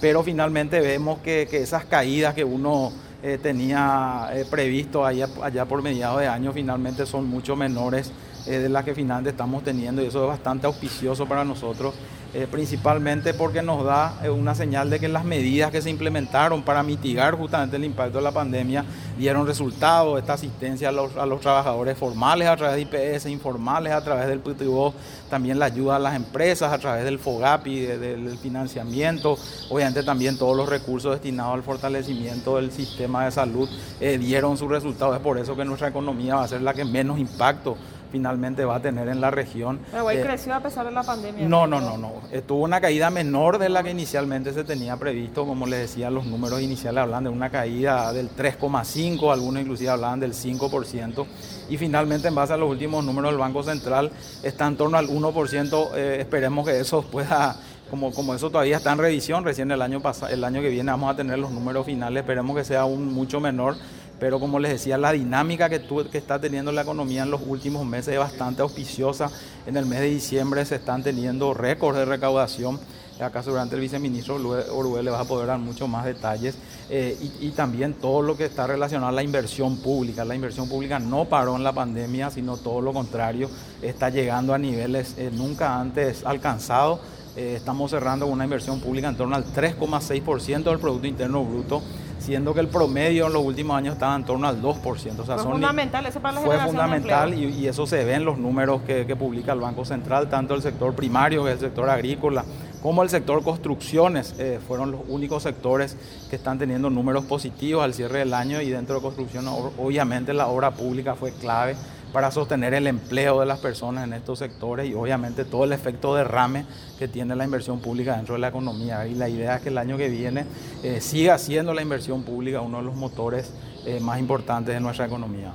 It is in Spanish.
pero finalmente vemos que, esas caídas que uno eh, tenía eh, previsto allá por mediados de año finalmente son mucho menores de las que finalmente estamos teniendo y eso es bastante auspicioso para nosotros eh, principalmente porque nos da eh, una señal de que las medidas que se implementaron para mitigar justamente el impacto de la pandemia dieron resultados, esta asistencia a los, trabajadores formales a través de IPS, informales a través del PTO, también la ayuda a las empresas a través del FOGAPI, del financiamiento, obviamente también todos los recursos destinados al fortalecimiento del sistema de salud eh, dieron sus resultados, es por eso que nuestra economía va a ser la que menos impacto finalmente va a tener en la región. Pero eh, creció a pesar de la pandemia. No, no, no, no. Estuvo una caída menor de la que inicialmente se tenía previsto. Como les decía, los números iniciales hablan de una caída del 3,5, algunos inclusive hablaban del 5%. Y finalmente, en base a los últimos números del Banco Central, está en torno al 1%. Eh, esperemos que eso pueda como, como eso todavía está en revisión, recién el año, pasado, el año que viene vamos a tener los números finales, esperemos que sea aún mucho menor, pero como les decía, la dinámica que, que está teniendo la economía en los últimos meses es bastante auspiciosa. En el mes de diciembre se están teniendo récords de recaudación. Acá durante el viceministro Orue le va a poder dar muchos más detalles. Eh, y, también todo lo que está relacionado a la inversión pública. La inversión pública no paró en la pandemia, sino todo lo contrario, está llegando a niveles eh, nunca antes alcanzados. Eh, estamos cerrando una inversión pública en torno al 3,6% del Producto Interno Bruto siendo que el promedio en los últimos años estaba en torno al 2%. O sea, fue fundamental eso para la Fue fundamental y, eso se ve en los números que, publica el Banco Central, tanto el sector primario, que es el sector agrícola, como el sector construcciones, eh, fueron los únicos sectores que están teniendo números positivos al cierre del año y dentro de construcción obviamente la obra pública fue clave para sostener el empleo de las personas en estos sectores y obviamente todo el efecto derrame que tiene la inversión pública dentro de la economía. Y la idea es que el año que viene eh, siga siendo la inversión pública uno de los motores eh, más importantes de nuestra economía.